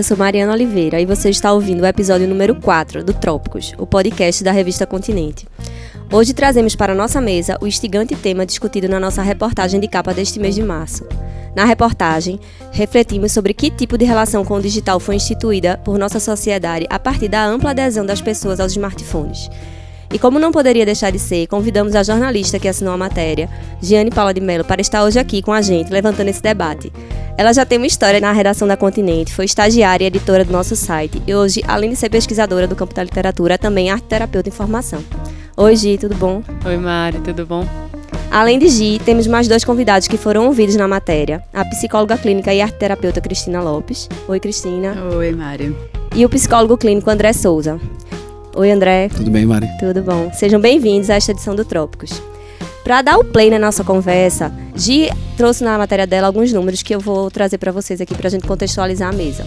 Eu sou Mariana Oliveira e você está ouvindo o episódio número 4 do Trópicos, o podcast da revista Continente. Hoje trazemos para nossa mesa o instigante tema discutido na nossa reportagem de capa deste mês de março. Na reportagem, refletimos sobre que tipo de relação com o digital foi instituída por nossa sociedade a partir da ampla adesão das pessoas aos smartphones. E como não poderia deixar de ser, convidamos a jornalista que assinou a matéria, Giane Paula de Mello, para estar hoje aqui com a gente, levantando esse debate. Ela já tem uma história na redação da Continente, foi estagiária e editora do nosso site e hoje, além de ser pesquisadora do campo da literatura, é também arte terapeuta em formação. Oi, Gi, tudo bom? Oi, Mari, tudo bom? Além de Gi, temos mais dois convidados que foram ouvidos na matéria: a psicóloga clínica e arte terapeuta Cristina Lopes. Oi, Cristina. Oi, Mari. E o psicólogo clínico André Souza. Oi, André. Tudo bem, Mari? Tudo bom. Sejam bem-vindos a esta edição do Trópicos. Para dar o play na nossa conversa, Gi trouxe na matéria dela alguns números que eu vou trazer para vocês aqui para a gente contextualizar a mesa.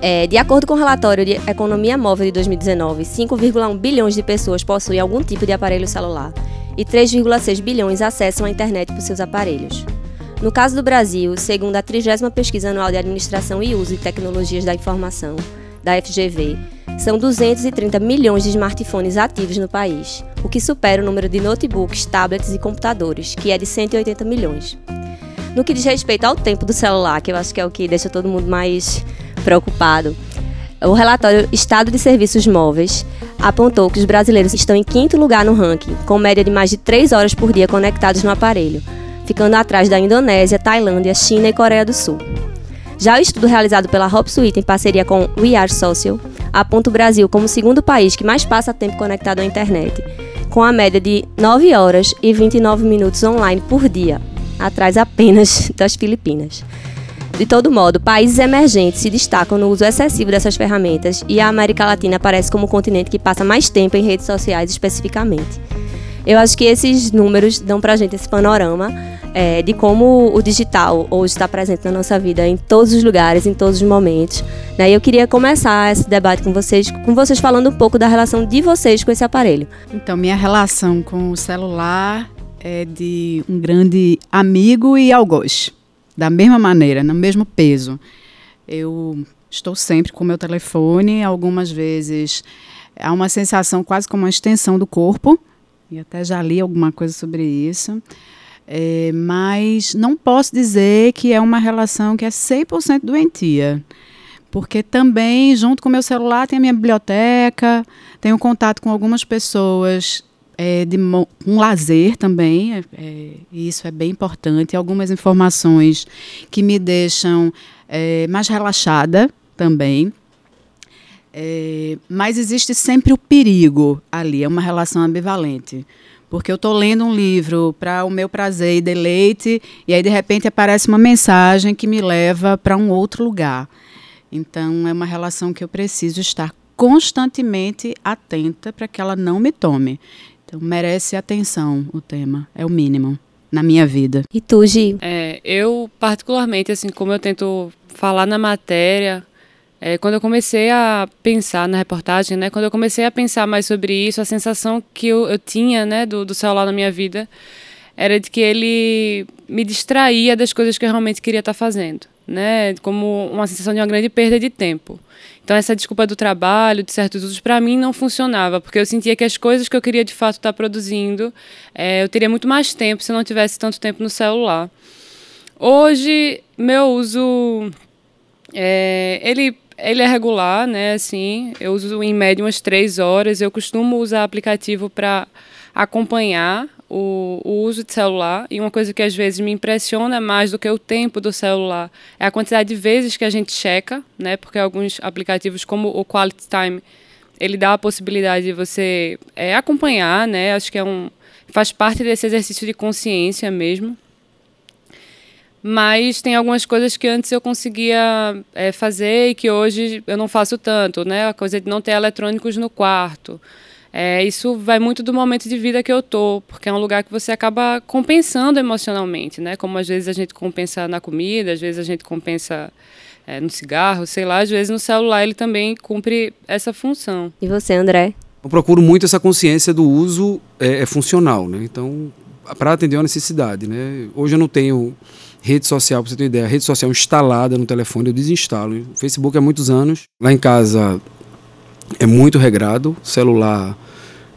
É, de acordo com o relatório de Economia Móvel de 2019, 5,1 bilhões de pessoas possuem algum tipo de aparelho celular e 3,6 bilhões acessam a internet por seus aparelhos. No caso do Brasil, segundo a 30 Pesquisa Anual de Administração e Uso de Tecnologias da Informação, da FGV, são 230 milhões de smartphones ativos no país, o que supera o número de notebooks, tablets e computadores, que é de 180 milhões. No que diz respeito ao tempo do celular, que eu acho que é o que deixa todo mundo mais preocupado, o relatório Estado de Serviços Móveis apontou que os brasileiros estão em quinto lugar no ranking, com média de mais de 3 horas por dia conectados no aparelho, ficando atrás da Indonésia, Tailândia, China e Coreia do Sul. Já o estudo realizado pela HopSuite em parceria com We Are Social aponta o Brasil como o segundo país que mais passa tempo conectado à internet, com a média de 9 horas e 29 minutos online por dia, atrás apenas das Filipinas. De todo modo, países emergentes se destacam no uso excessivo dessas ferramentas e a América Latina aparece como o continente que passa mais tempo em redes sociais especificamente. Eu acho que esses números dão para a gente esse panorama é, de como o digital hoje está presente na nossa vida em todos os lugares, em todos os momentos. Né? E eu queria começar esse debate com vocês, com vocês falando um pouco da relação de vocês com esse aparelho. Então, minha relação com o celular é de um grande amigo e algoz, da mesma maneira, no mesmo peso. Eu estou sempre com o meu telefone, algumas vezes há uma sensação quase como uma extensão do corpo, e até já li alguma coisa sobre isso. É, mas não posso dizer que é uma relação que é 100% doentia. Porque também, junto com o meu celular, tem a minha biblioteca, tenho contato com algumas pessoas é, de um lazer também, é, é, e isso é bem importante. Algumas informações que me deixam é, mais relaxada também. É, mas existe sempre o perigo ali, é uma relação ambivalente porque eu estou lendo um livro para o meu prazer e deleite, e aí de repente aparece uma mensagem que me leva para um outro lugar. Então é uma relação que eu preciso estar constantemente atenta para que ela não me tome. Então merece atenção o tema, é o mínimo na minha vida. E tu, Gi? É, eu particularmente assim, como eu tento falar na matéria, é, quando eu comecei a pensar na reportagem, né, quando eu comecei a pensar mais sobre isso, a sensação que eu, eu tinha né, do, do celular na minha vida era de que ele me distraía das coisas que eu realmente queria estar fazendo, né, como uma sensação de uma grande perda de tempo. Então essa desculpa do trabalho, de certos usos, para mim não funcionava, porque eu sentia que as coisas que eu queria de fato estar produzindo, é, eu teria muito mais tempo se eu não tivesse tanto tempo no celular. Hoje, meu uso, é, ele ele é regular, né? Assim, eu uso em média umas três horas. Eu costumo usar aplicativo para acompanhar o, o, uso de celular. E uma coisa que às vezes me impressiona mais do que o tempo do celular é a quantidade de vezes que a gente checa, né? Porque alguns aplicativos, como o Quality Time, ele dá a possibilidade de você é, acompanhar, né? Acho que é um faz parte desse exercício de consciência mesmo. Mas tem algumas coisas que antes eu conseguia é, fazer e que hoje eu não faço tanto, né? A coisa de não ter eletrônicos no quarto. É, isso vai muito do momento de vida que eu tô, porque é um lugar que você acaba compensando emocionalmente, né? Como às vezes a gente compensa na comida, às vezes a gente compensa é, no cigarro, sei lá, às vezes no celular ele também cumpre essa função. E você, André? Eu procuro muito essa consciência do uso é, é funcional, né? Então, para atender uma necessidade, né? Hoje eu não tenho Rede social, para você ter uma ideia, rede social instalada no telefone, eu desinstalo. O Facebook há muitos anos. Lá em casa é muito regrado, celular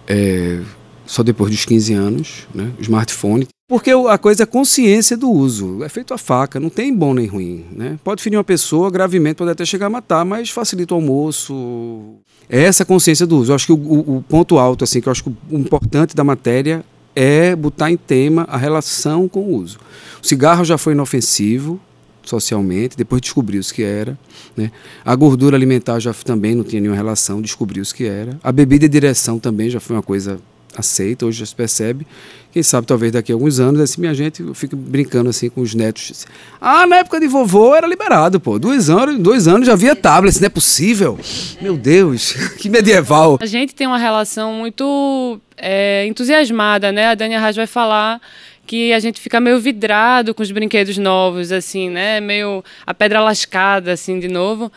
é, só depois dos 15 anos, né? smartphone. Porque a coisa é consciência do uso. É feito a faca, não tem bom nem ruim. Né? Pode ferir uma pessoa, gravemente pode até chegar a matar, mas facilita o almoço. É essa consciência do uso. Eu acho que o, o, o ponto alto, assim, que eu acho que o importante da matéria é botar em tema a relação com o uso. O cigarro já foi inofensivo socialmente, depois descobriu-se que era. Né? A gordura alimentar já também não tinha nenhuma relação, descobriu-se que era. A bebida de direção também já foi uma coisa aceita, hoje já se percebe. Quem sabe talvez daqui a alguns anos, assim, minha gente, eu fico brincando assim com os netos. Ah, na época de vovô era liberado, pô. Dois anos, dois anos já havia tablets, não é possível. Meu Deus, que medieval. A gente tem uma relação muito é, entusiasmada, né? A Dani Arras vai falar que a gente fica meio vidrado com os brinquedos novos, assim, né? Meio a pedra lascada, assim, de novo.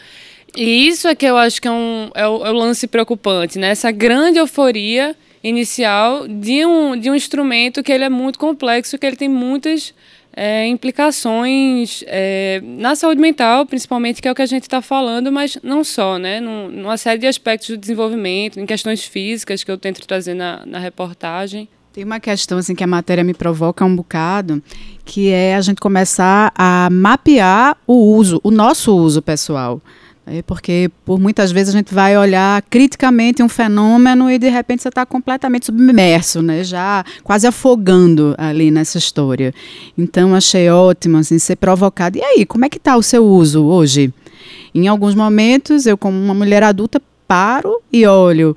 E isso é que eu acho que é, um, é, o, é o lance preocupante, né? Essa grande euforia inicial de um, de um instrumento que ele é muito complexo, que ele tem muitas é, implicações é, na saúde mental, principalmente, que é o que a gente está falando, mas não só, né? Num, numa série de aspectos do desenvolvimento, em questões físicas que eu tento trazer na, na reportagem. Tem uma questão assim que a matéria me provoca um bocado, que é a gente começar a mapear o uso, o nosso uso pessoal. É porque por muitas vezes a gente vai olhar criticamente um fenômeno e de repente você está completamente submerso, né? já quase afogando ali nessa história. Então achei ótimo assim, ser provocado. E aí, como é que está o seu uso hoje? Em alguns momentos, eu como uma mulher adulta paro e olho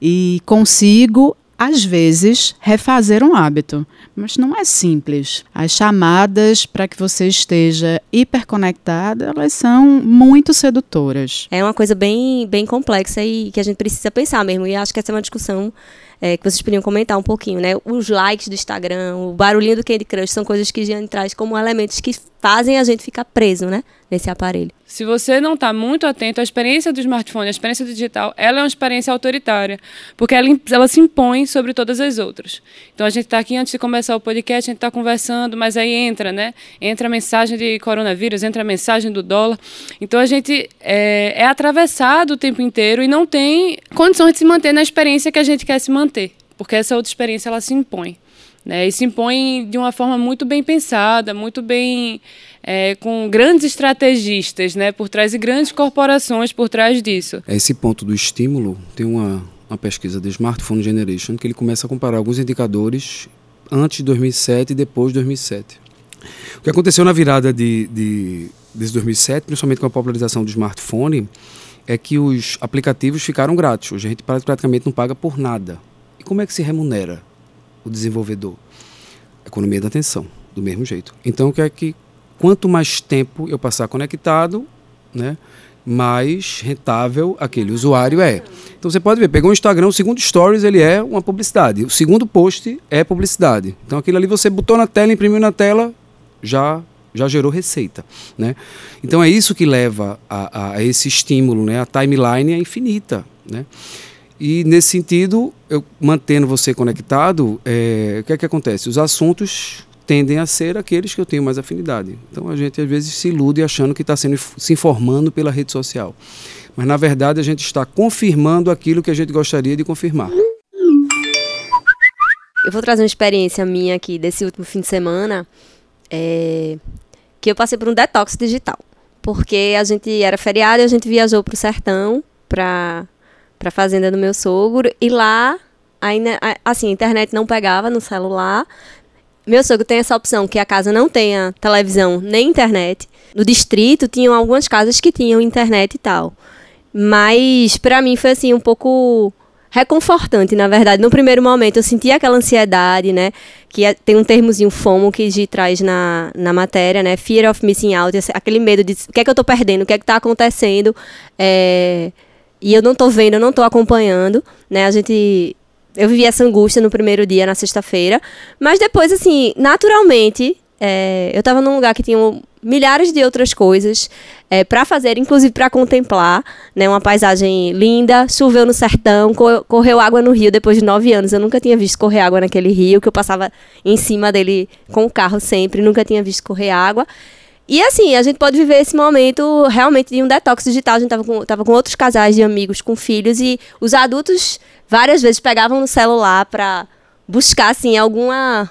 e consigo às vezes, refazer um hábito. Mas não é simples. As chamadas para que você esteja hiperconectada, elas são muito sedutoras. É uma coisa bem, bem complexa e que a gente precisa pensar mesmo. E acho que essa é uma discussão é, que vocês podiam comentar um pouquinho, né? Os likes do Instagram, o barulhinho do Candy Crush são coisas que gente traz como elementos que fazem a gente ficar preso, né? Nesse aparelho. Se você não está muito atento, a experiência do smartphone, a experiência digital, ela é uma experiência autoritária, porque ela, ela se impõe sobre todas as outras. Então a gente está aqui antes de começar o podcast, a gente está conversando, mas aí entra, né? Entra a mensagem de coronavírus, entra a mensagem do dólar. Então a gente é, é atravessado o tempo inteiro e não tem condição de se manter na experiência que a gente quer se manter, porque essa outra experiência ela se impõe. Né, e se impõe de uma forma muito bem pensada, muito bem é, com grandes estrategistas né, por trás e grandes corporações por trás disso. Esse ponto do estímulo tem uma, uma pesquisa do Smartphone Generation que ele começa a comparar alguns indicadores antes de 2007 e depois de 2007. O que aconteceu na virada de, de, desde 2007, principalmente com a popularização do smartphone, é que os aplicativos ficaram grátis. Hoje a gente praticamente não paga por nada. Como é que se remunera o desenvolvedor? Economia da atenção, do mesmo jeito. Então, o que é que quanto mais tempo eu passar conectado, né, mais rentável aquele usuário é. Então você pode ver, pegou o Instagram, o segundo stories ele é uma publicidade, o segundo post é publicidade. Então aquilo ali você botou na tela, imprimiu na tela, já já gerou receita, né? Então é isso que leva a, a esse estímulo, né? A timeline é infinita, né? E nesse sentido, eu mantendo você conectado, é, o que é que acontece? Os assuntos tendem a ser aqueles que eu tenho mais afinidade. Então a gente às vezes se ilude achando que está sendo se informando pela rede social. Mas na verdade a gente está confirmando aquilo que a gente gostaria de confirmar. Eu vou trazer uma experiência minha aqui desse último fim de semana, é, que eu passei por um detox digital. Porque a gente era feriado e a gente viajou para o sertão, para a fazenda do meu sogro, e lá ainda, assim, a internet não pegava no celular, meu sogro tem essa opção que a casa não tenha televisão nem internet. No distrito tinham algumas casas que tinham internet e tal. Mas para mim foi assim um pouco reconfortante, na verdade. No primeiro momento eu senti aquela ansiedade, né? Que é, tem um termozinho FOMO que Gi traz na, na matéria, né? Fear of missing out, aquele medo de o que é que eu tô perdendo, o que é que tá acontecendo. É, e eu não tô vendo, eu não tô acompanhando, né? A gente eu vivi essa angústia no primeiro dia, na sexta-feira. Mas depois, assim, naturalmente, é, eu tava num lugar que tinha milhares de outras coisas é, para fazer, inclusive para contemplar, né? Uma paisagem linda, choveu no sertão, co correu água no rio depois de nove anos. Eu nunca tinha visto correr água naquele rio, que eu passava em cima dele com o carro sempre, nunca tinha visto correr água. E assim, a gente pode viver esse momento realmente de um detox digital. A gente tava com, tava com outros casais de amigos com filhos e os adultos várias vezes pegavam no celular para buscar assim alguma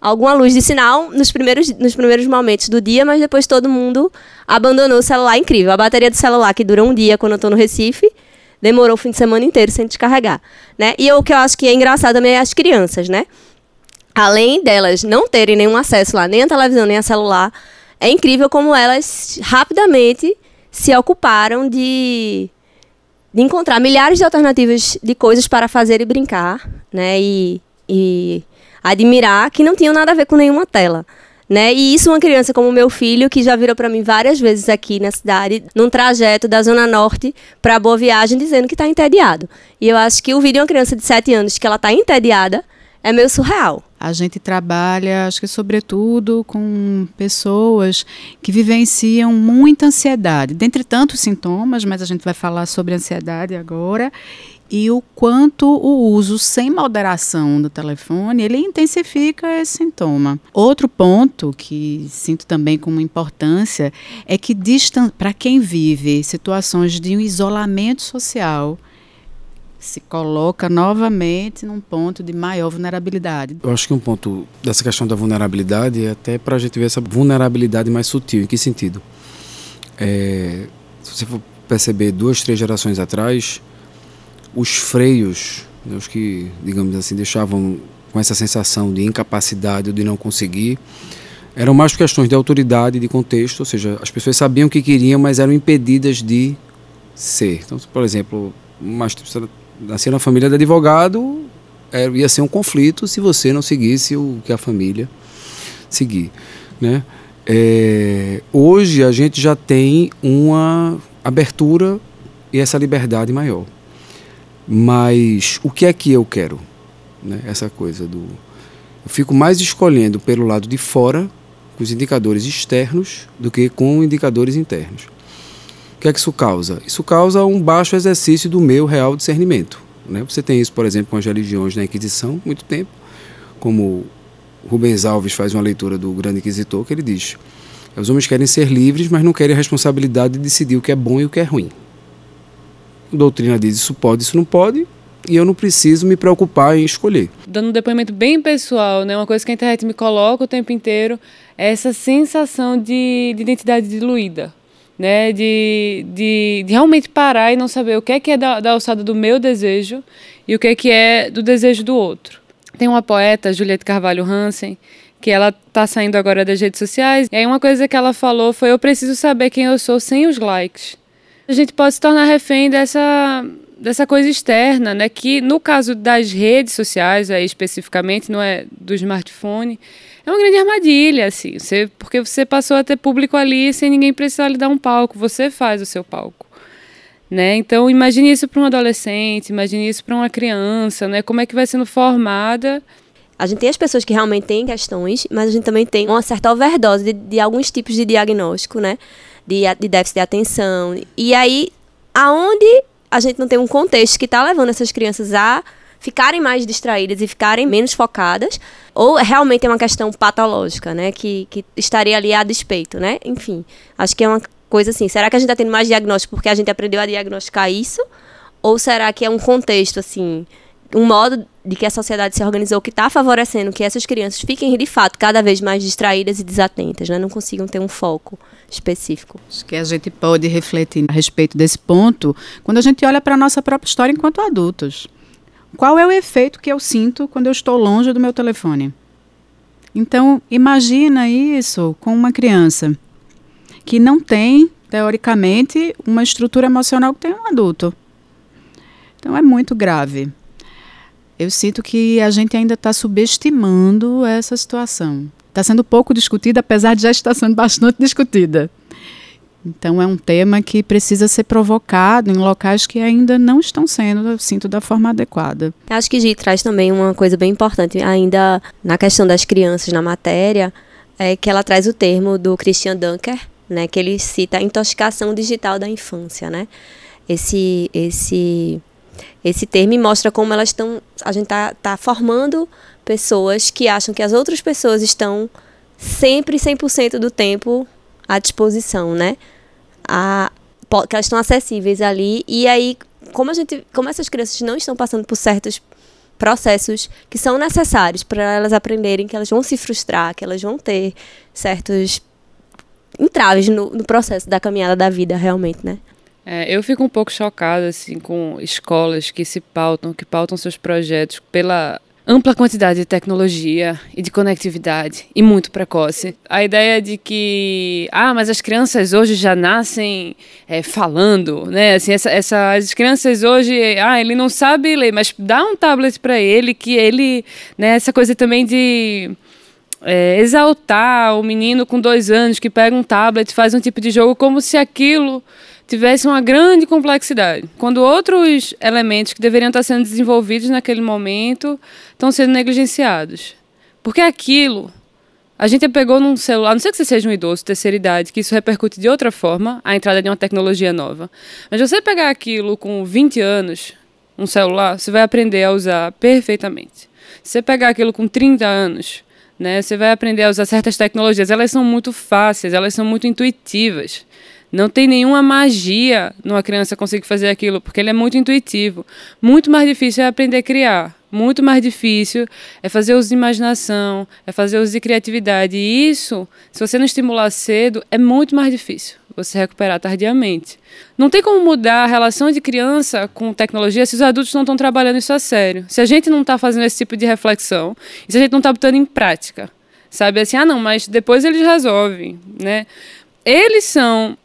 alguma luz de sinal nos primeiros, nos primeiros momentos do dia, mas depois todo mundo abandonou o celular. Incrível. A bateria do celular, que dura um dia quando eu estou no Recife, demorou o fim de semana inteiro sem descarregar. Né? E o que eu acho que é engraçado também é as crianças, né? Além delas não terem nenhum acesso lá, nem a televisão, nem a celular, é incrível como elas rapidamente se ocuparam de, de encontrar milhares de alternativas de coisas para fazer e brincar, né? E, e admirar que não tinham nada a ver com nenhuma tela. Né? E isso uma criança como meu filho, que já virou para mim várias vezes aqui na cidade, num trajeto da Zona Norte para Boa Viagem, dizendo que está entediado. E eu acho que o vídeo de uma criança de 7 anos que ela está entediada é meio surreal. A gente trabalha, acho que sobretudo com pessoas que vivenciam muita ansiedade, dentre tantos sintomas, mas a gente vai falar sobre ansiedade agora, e o quanto o uso sem moderação do telefone, ele intensifica esse sintoma. Outro ponto que sinto também como importância é que para quem vive situações de isolamento social, se coloca novamente num ponto de maior vulnerabilidade. Eu acho que um ponto dessa questão da vulnerabilidade é até para a gente ver essa vulnerabilidade mais sutil. Em que sentido? É, se você for perceber duas, três gerações atrás, os freios, né, os que, digamos assim, deixavam com essa sensação de incapacidade ou de não conseguir, eram mais questões de autoridade, de contexto, ou seja, as pessoas sabiam o que queriam, mas eram impedidas de ser. Então, por exemplo, uma, nascer na família de advogado, era, ia ser um conflito se você não seguisse o que a família seguir, né? É, hoje a gente já tem uma abertura e essa liberdade maior. Mas o que é que eu quero? Né? Essa coisa do. Eu fico mais escolhendo pelo lado de fora, com os indicadores externos, do que com indicadores internos. O que é que isso causa? Isso causa um baixo exercício do meu real discernimento. Né? Você tem isso, por exemplo, com as religiões na Inquisição, muito tempo, como Rubens Alves faz uma leitura do Grande Inquisitor, que ele diz: os homens querem ser livres, mas não querem a responsabilidade de decidir o que é bom e o que é ruim a doutrina diz isso pode, isso não pode, e eu não preciso me preocupar em escolher. Dando um depoimento bem pessoal, né, uma coisa que a internet me coloca o tempo inteiro é essa sensação de, de identidade diluída. Né, de, de, de, realmente parar e não saber o que é que é da, da alçada do meu desejo e o que é que é do desejo do outro. Tem uma poeta, Juliette Carvalho Hansen, que ela está saindo agora das redes sociais, e aí uma coisa que ela falou foi: eu preciso saber quem eu sou sem os likes a gente pode se tornar refém dessa, dessa coisa externa, né? Que no caso das redes sociais, aí, especificamente, não é do smartphone, é uma grande armadilha, assim, você, porque você passou a ter público ali sem ninguém precisar lhe dar um palco, você faz o seu palco. Né? Então imagine isso para um adolescente, imagine isso para uma criança, né? Como é que vai sendo formada a gente tem as pessoas que realmente têm questões, mas a gente também tem uma certa overdose de, de alguns tipos de diagnóstico, né? de, de déficit de atenção. E aí, aonde a gente não tem um contexto que está levando essas crianças a ficarem mais distraídas e ficarem menos focadas, ou realmente é uma questão patológica, né, que, que estaria ali a despeito, né? Enfim, acho que é uma coisa assim, será que a gente está tendo mais diagnóstico porque a gente aprendeu a diagnosticar isso? Ou será que é um contexto, assim, um modo de que a sociedade se organizou que está favorecendo que essas crianças fiquem, de fato, cada vez mais distraídas e desatentas, né? não consigam ter um foco específico. Acho que a gente pode refletir a respeito desse ponto quando a gente olha para a nossa própria história enquanto adultos. Qual é o efeito que eu sinto quando eu estou longe do meu telefone? Então, imagina isso com uma criança que não tem, teoricamente, uma estrutura emocional que tem um adulto. Então, é muito grave eu sinto que a gente ainda está subestimando essa situação. Está sendo pouco discutida, apesar de já estar sendo bastante discutida. Então é um tema que precisa ser provocado em locais que ainda não estão sendo, eu sinto, da forma adequada. Acho que Gi traz também uma coisa bem importante, ainda na questão das crianças na matéria, é que ela traz o termo do Christian Dunker, né, que ele cita a intoxicação digital da infância, né? Esse esse esse termo mostra como elas estão a gente tá, tá formando pessoas que acham que as outras pessoas estão sempre 100% do tempo à disposição, né? A, que elas estão acessíveis ali e aí como a gente como essas crianças não estão passando por certos processos que são necessários para elas aprenderem que elas vão se frustrar, que elas vão ter certos entraves no, no processo da caminhada da vida, realmente, né? É, eu fico um pouco chocada assim com escolas que se pautam, que pautam seus projetos pela ampla quantidade de tecnologia e de conectividade e muito precoce. A ideia de que, ah, mas as crianças hoje já nascem é, falando, né? Assim, essa, essa, as crianças hoje, ah, ele não sabe ler, mas dá um tablet para ele que ele, né? Essa coisa também de é, exaltar o menino com dois anos que pega um tablet, faz um tipo de jogo como se aquilo tivesse uma grande complexidade, quando outros elementos que deveriam estar sendo desenvolvidos naquele momento estão sendo negligenciados. Porque aquilo, a gente pegou num celular, não sei que você seja um idoso, terceira idade, que isso repercute de outra forma, a entrada de uma tecnologia nova. Mas você pegar aquilo com 20 anos, um celular, você vai aprender a usar perfeitamente. Se você pegar aquilo com 30 anos, né, você vai aprender a usar certas tecnologias. Elas são muito fáceis, elas são muito intuitivas. Não tem nenhuma magia numa criança conseguir fazer aquilo, porque ele é muito intuitivo. Muito mais difícil é aprender a criar. Muito mais difícil é fazer uso de imaginação, é fazer uso de criatividade. E isso, se você não estimular cedo, é muito mais difícil você recuperar tardiamente. Não tem como mudar a relação de criança com tecnologia se os adultos não estão trabalhando isso a sério. Se a gente não está fazendo esse tipo de reflexão, e se a gente não está botando em prática. Sabe assim, ah não, mas depois eles resolvem, né? Eles são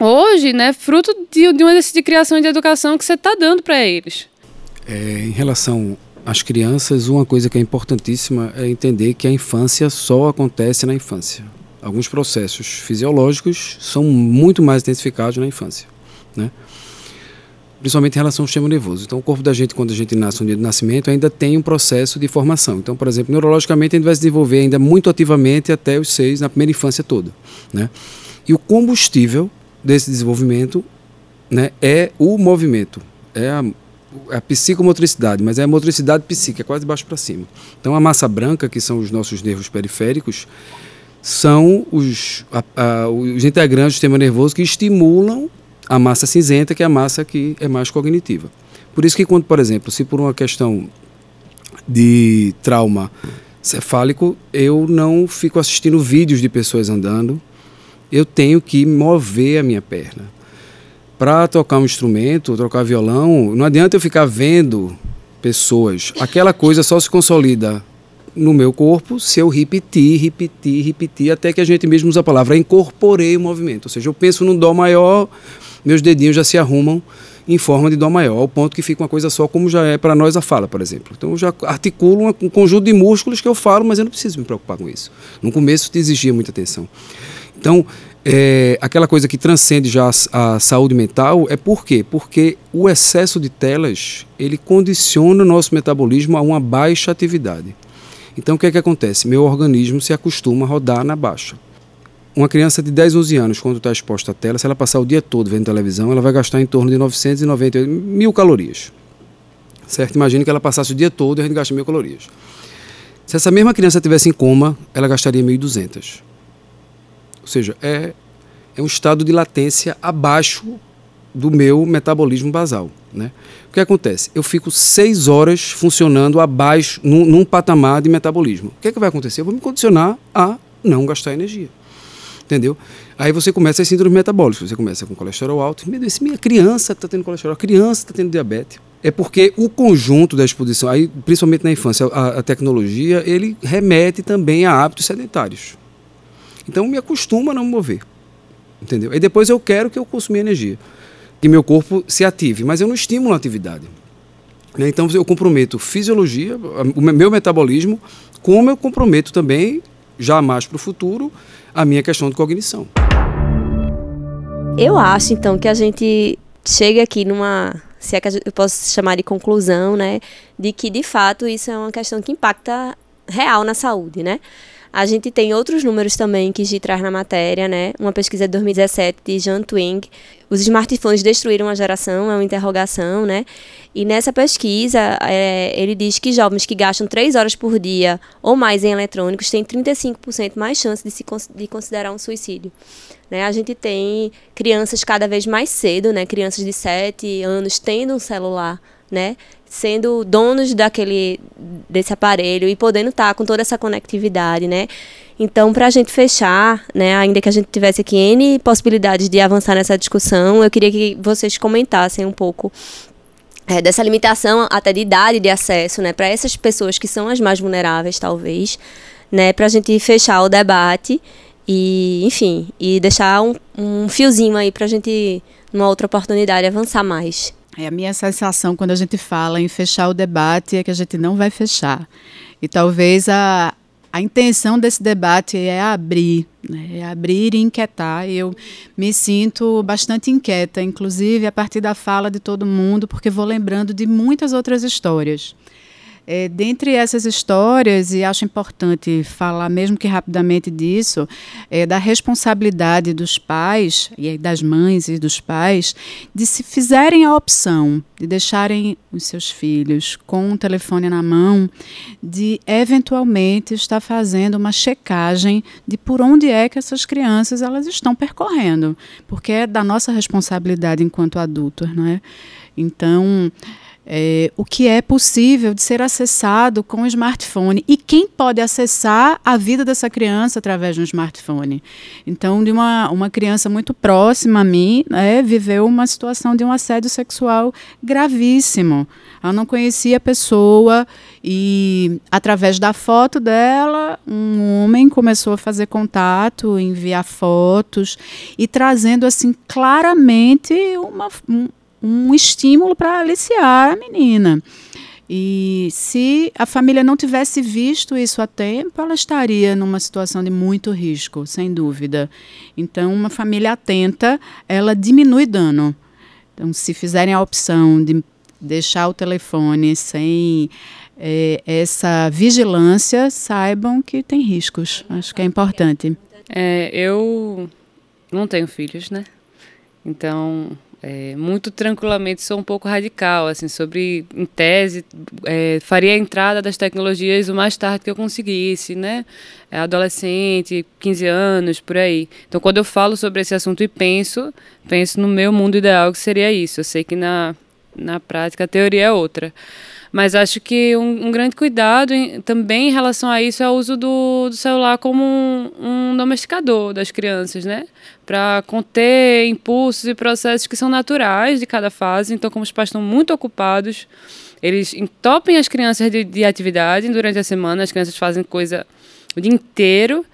hoje, né, fruto de, de um exercício de criação e de educação que você está dando para eles. É, em relação às crianças, uma coisa que é importantíssima é entender que a infância só acontece na infância. Alguns processos fisiológicos são muito mais intensificados na infância, né? principalmente em relação ao sistema nervoso. Então, o corpo da gente, quando a gente nasce no dia do nascimento, ainda tem um processo de formação. Então, por exemplo, neurologicamente, a gente vai se desenvolver ainda muito ativamente até os seis, na primeira infância toda. Né? E o combustível desse desenvolvimento né, é o movimento, é a, a psicomotricidade, mas é a motricidade psíquica, é quase de baixo para cima. Então a massa branca, que são os nossos nervos periféricos, são os, a, a, os integrantes do sistema nervoso que estimulam a massa cinzenta, que é a massa que é mais cognitiva. Por isso que quando, por exemplo, se por uma questão de trauma cefálico, eu não fico assistindo vídeos de pessoas andando, eu tenho que mover a minha perna. Para tocar um instrumento, tocar violão, não adianta eu ficar vendo pessoas. Aquela coisa só se consolida no meu corpo se eu repetir, repetir, repetir, até que a gente mesmo usa a palavra incorporei o movimento. Ou seja, eu penso num dó maior, meus dedinhos já se arrumam em forma de dó maior, ao ponto que fica uma coisa só, como já é para nós a fala, por exemplo. Então eu já articulo um conjunto de músculos que eu falo, mas eu não preciso me preocupar com isso. No começo te exigia muita atenção. Então, é, aquela coisa que transcende já a, a, saúde mental é por quê? Porque o excesso de telas ele condiciona o nosso metabolismo a uma baixa atividade. Então o que é que acontece? Meu organismo se acostuma a rodar na baixa. Uma criança de 10, 11 anos, quando está exposta à tela, se ela passar o dia todo vendo televisão, ela vai gastar em torno de 998 mil calorias. Certo? Imagine que ela passasse o dia todo e a gente gasta mil calorias. Se essa mesma criança tivesse em coma, ela gastaria 1.200. Ou seja, é, é um estado de latência abaixo do meu metabolismo basal. Né? O que acontece? Eu fico seis horas funcionando abaixo, num, num patamar de metabolismo. O que, é que vai acontecer? Eu vou me condicionar a não gastar energia. Entendeu? Aí você começa as síndromes metabólicas. Você começa com colesterol alto. Meu Deus, minha criança está tendo colesterol, a criança está tendo diabetes. É porque o conjunto da exposição, aí, principalmente na infância, a, a tecnologia, ele remete também a hábitos sedentários. Então me acostuma a não me mover. Entendeu? E depois eu quero que eu consuma energia. Que meu corpo se ative, mas eu não estimulo a atividade. Né? Então eu comprometo fisiologia, o meu metabolismo, como eu comprometo também, já mais para o futuro, a minha questão de cognição. Eu acho, então, que a gente chega aqui numa. Se é que eu posso chamar de conclusão, né? De que, de fato, isso é uma questão que impacta real na saúde, né? A gente tem outros números também que Gi traz na matéria, né? Uma pesquisa de 2017 de John Twing. Os smartphones destruíram a geração, é uma interrogação, né? E nessa pesquisa, é, ele diz que jovens que gastam 3 horas por dia ou mais em eletrônicos têm 35% mais chance de se de considerar um suicídio. Né? A gente tem crianças cada vez mais cedo, né? Crianças de 7 anos tendo um celular, né? Sendo donos daquele desse aparelho e podendo estar tá com toda essa conectividade, né? Então, para a gente fechar, né, ainda que a gente tivesse aqui N possibilidades de avançar nessa discussão, eu queria que vocês comentassem um pouco é, dessa limitação até de idade de acesso, né, para essas pessoas que são as mais vulneráveis, talvez, né, para a gente fechar o debate e, enfim, e deixar um, um fiozinho aí para a gente, numa outra oportunidade, avançar mais. É a minha sensação quando a gente fala em fechar o debate é que a gente não vai fechar. E talvez a, a intenção desse debate é abrir, né? é abrir e inquietar. E eu me sinto bastante inquieta, inclusive a partir da fala de todo mundo, porque vou lembrando de muitas outras histórias. É, dentre essas histórias, e acho importante falar, mesmo que rapidamente disso, é, da responsabilidade dos pais, e das mães e dos pais, de se fizerem a opção de deixarem os seus filhos com o telefone na mão, de eventualmente estar fazendo uma checagem de por onde é que essas crianças elas estão percorrendo, porque é da nossa responsabilidade enquanto adultos, não é? Então, é, o que é possível de ser acessado com o smartphone e quem pode acessar a vida dessa criança através de um smartphone. Então, de uma, uma criança muito próxima a mim, né, viveu uma situação de um assédio sexual gravíssimo. Ela não conhecia a pessoa e, através da foto dela, um homem começou a fazer contato, enviar fotos e trazendo assim claramente uma, um, estímulo para aliciar a menina. E se a família não tivesse visto isso a tempo, ela estaria numa situação de muito risco, sem dúvida. Então, uma família atenta, ela diminui dano. Então, se fizerem a opção de deixar o telefone sem é, essa vigilância, saibam que tem riscos. Acho que é importante. É, eu não tenho filhos, né? Então, é, muito tranquilamente sou um pouco radical, assim, sobre, em tese, é, faria a entrada das tecnologias o mais tarde que eu conseguisse, né? É, adolescente, 15 anos, por aí. Então, quando eu falo sobre esse assunto e penso, penso no meu mundo ideal que seria isso. Eu sei que na, na prática a teoria é outra. Mas acho que um, um grande cuidado em, também em relação a isso é o uso do, do celular como um, um domesticador das crianças, né? Para conter impulsos e processos que são naturais de cada fase. Então, como os pais estão muito ocupados, eles entopem as crianças de, de atividade durante a semana, as crianças fazem coisa o dia inteiro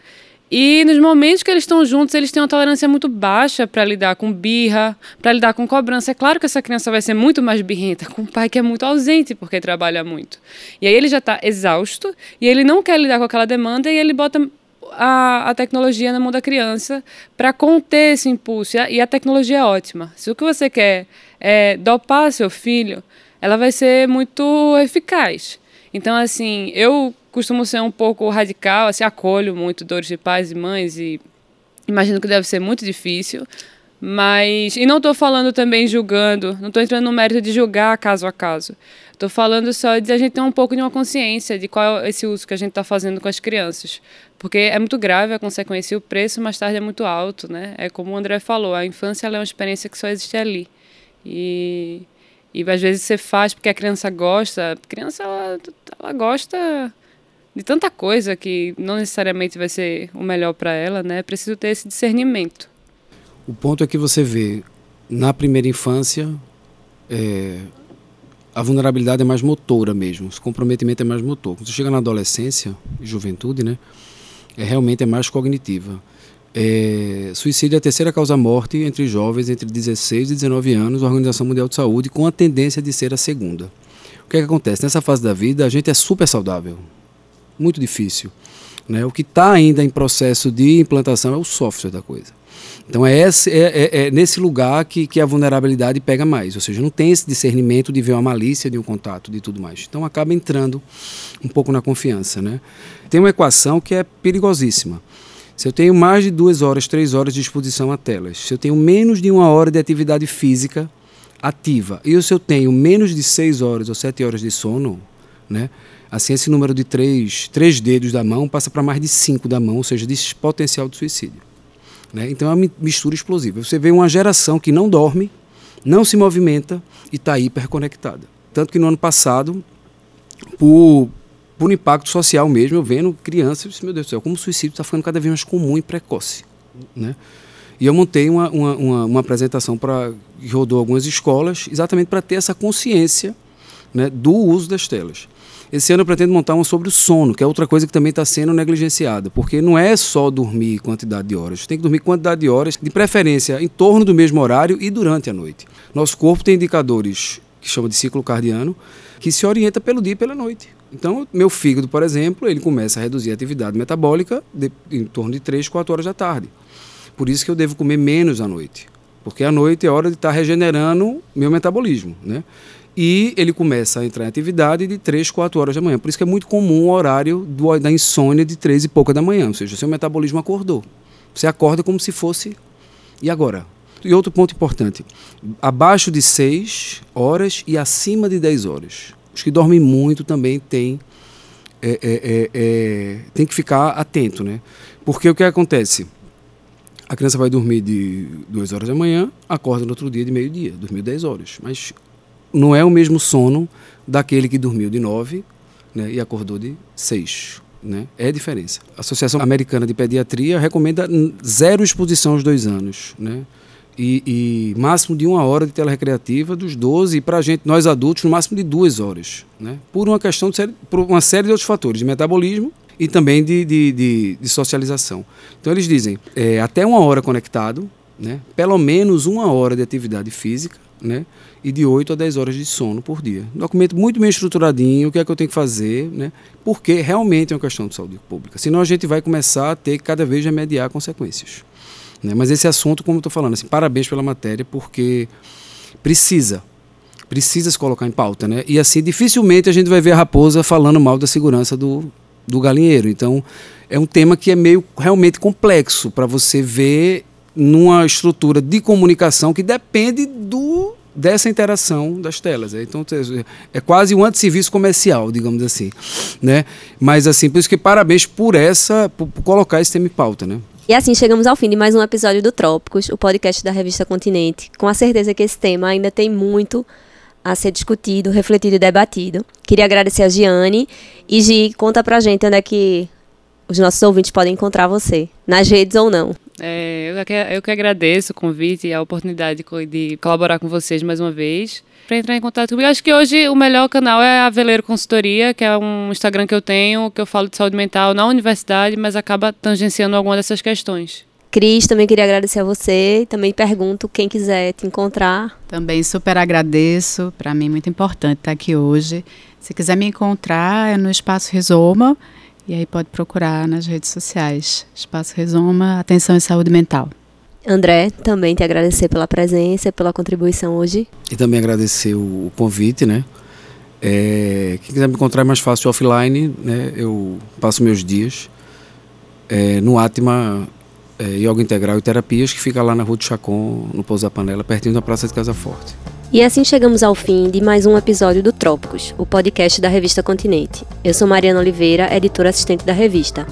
e nos momentos que eles estão juntos, eles têm uma tolerância muito baixa para lidar com birra, para lidar com cobrança. É claro que essa criança vai ser muito mais birrenta com o pai que é muito ausente porque trabalha muito. E aí ele já está exausto e ele não quer lidar com aquela demanda e ele bota a, a tecnologia na mão da criança para conter esse impulso. E a, e a tecnologia é ótima. Se o que você quer é dopar seu filho, ela vai ser muito eficaz. Então, assim, eu costumo ser um pouco radical, assim, acolho muito dores de pais e mães e imagino que deve ser muito difícil. Mas. E não estou falando também julgando, não estou entrando no mérito de julgar caso a caso. Estou falando só de a gente ter um pouco de uma consciência de qual é esse uso que a gente está fazendo com as crianças. Porque é muito grave a consequência e o preço mais tarde é muito alto, né? É como o André falou, a infância é uma experiência que só existe ali. E, e às vezes você faz porque a criança gosta. A criança, ela, ela gosta de tanta coisa que não necessariamente vai ser o melhor para ela, né? É preciso ter esse discernimento. O ponto é que você vê na primeira infância é, a vulnerabilidade é mais motora mesmo, o comprometimento é mais motor. Quando você chega na adolescência juventude, né? É realmente é mais cognitiva. É, suicídio é a terceira causa-morte entre jovens entre 16 e 19 anos, a Organização Mundial de Saúde, com a tendência de ser a segunda. O que, é que acontece? Nessa fase da vida, a gente é super saudável muito difícil. Né? O que está ainda em processo de implantação é o software da coisa. Então é, esse, é, é, é, nesse lugar que, que a vulnerabilidade pega mais, ou seja, não tem esse discernimento de ver uma malícia de um contato, de tudo mais. Então acaba entrando um pouco na confiança. Né? Tem uma equação que é perigosíssima. Se eu tenho mais de duas horas, três horas de exposição a telas, se eu tenho menos de uma hora de atividade física ativa, e se eu tenho menos de seis horas ou sete horas de sono, né? Assim, esse número de três, três dedos da mão passa para mais de cinco da mão, ou seja, de potencial de suicídio. Né? Então é uma mistura explosiva. Você vê uma geração que não dorme, não se movimenta e está hiperconectada. Tanto que no ano passado, por, por impacto social mesmo, eu vendo crianças, eu disse, meu Deus do céu, como o suicídio está ficando cada vez mais comum e precoce. Né? E eu montei uma, uma, uma, uma apresentação para que rodou algumas escolas, exatamente para ter essa consciência né, do uso das telas. Esse ano eu pretendo montar uma sobre o sono, que é outra coisa que também está sendo negligenciada, porque não é só dormir quantidade de horas, tem que dormir quantidade de horas, de preferência em torno do mesmo horário e durante a noite. Nosso corpo tem indicadores que chama de ciclo cardiano, que se orienta pelo dia e pela noite. Então, meu fígado, por exemplo, ele começa a reduzir a atividade metabólica de, em torno de 3, 4 horas da tarde. Por isso que eu devo comer menos à noite, porque à noite é hora de estar tá regenerando meu metabolismo, né? e ele começa a entrar em atividade de 3, 4 horas da manhã. Por isso que é muito comum o horário do, da insônia de 3 e pouca da manhã, ou seja, seu metabolismo acordou. Você acorda como se fosse. E agora? E outro ponto importante: abaixo de 6 horas e acima de 10 horas. Os que dormem muito também têm, é, é, é, é, tem que ficar atento, né? Porque o que acontece? A criança vai dormir de 2 horas da manhã, acorda no outro dia de meio-dia, dormiu 10 horas. Mas não é o mesmo sono daquele que dormiu de 9 né, e acordou de 6. Né? É a diferença. A Associação Americana de Pediatria recomenda zero exposição aos dois anos. Né? E, e, máximo de uma hora de tela recreativa dos 12 e para a gente, nós adultos, no máximo de duas horas. Né? Por uma questão de por uma série de outros fatores, de metabolismo e também de, de, de, de socialização. Então eles dizem é, até uma hora conectado, né? pelo menos uma hora de atividade física, né? e de 8 a 10 horas de sono por dia. Um documento muito bem estruturadinho, o que é que eu tenho que fazer, né? porque realmente é uma questão de saúde pública. Senão a gente vai começar a ter que cada vez remediar consequências. Né? Mas esse assunto, como eu estou falando, assim, parabéns pela matéria, porque precisa, precisa se colocar em pauta. Né? E assim, dificilmente a gente vai ver a raposa falando mal da segurança do, do galinheiro. Então, é um tema que é meio realmente complexo para você ver numa estrutura de comunicação que depende do dessa interação das telas. É, então é quase um antisserviço comercial, digamos assim, né? Mas assim, por isso que parabéns por essa, por colocar esse tema em pauta, né? E assim chegamos ao fim de mais um episódio do Trópicos, o podcast da revista Continente. Com a certeza que esse tema ainda tem muito a ser discutido, refletido e debatido. Queria agradecer a Giane. E Gi, conta pra gente onde é que os nossos ouvintes podem encontrar você, nas redes ou não. É, eu, que, eu que agradeço o convite e a oportunidade de, de colaborar com vocês mais uma vez. Para entrar em contato comigo, acho que hoje o melhor canal é a Veleiro Consultoria, que é um Instagram que eu tenho, que eu falo de saúde mental na universidade, mas acaba tangenciando alguma dessas questões. Cris, também queria agradecer a você e também pergunto quem quiser te encontrar. Também super agradeço, para mim é muito importante estar aqui hoje. Se quiser me encontrar é no Espaço Rizoma, e aí pode procurar nas redes sociais. Espaço Resuma, Atenção e Saúde Mental. André, também te agradecer pela presença, pela contribuição hoje. E também agradecer o, convite, né? É, quem quiser me encontrar é mais fácil offline, né? Eu passo meus dias é, no Atma é, Yoga Integral e Terapias, que fica lá na Rua do Chacon, no Pouso da Panela, pertinho da Praça de Casa Forte. E assim chegamos ao fim de mais um episódio do Trópicos, o podcast da revista Continente. Eu sou Mariana Oliveira, editora assistente da revista.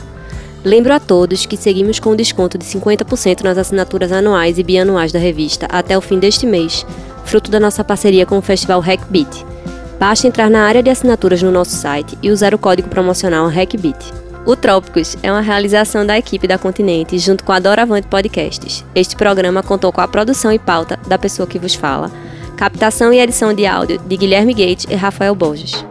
Lembro a todos que seguimos com um desconto de 50% nas assinaturas anuais e bianuais da revista até o fim deste mês, fruto da nossa parceria com o festival Hackbeat. Basta entrar na área de assinaturas no nosso site e usar o código promocional Hackbeat. O Trópicos é uma realização da equipe da Continente junto com a Doravante Podcasts. Este programa contou com a produção e pauta da pessoa que vos fala Captação e edição de áudio de Guilherme Gates e Rafael Borges.